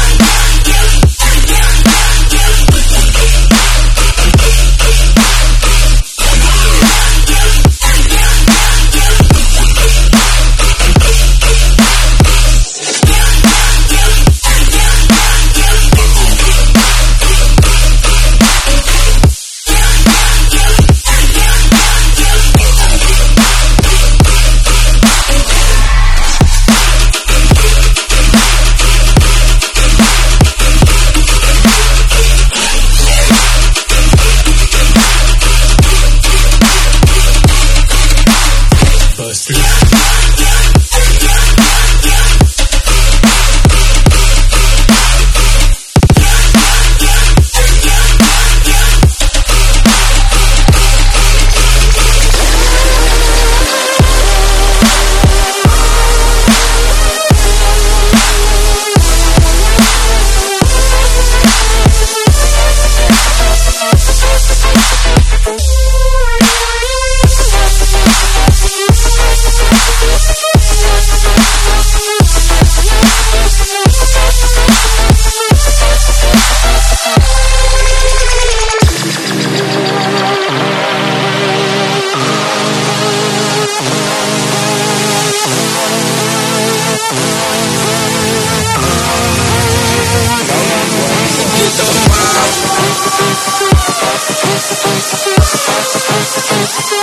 Yeah. Música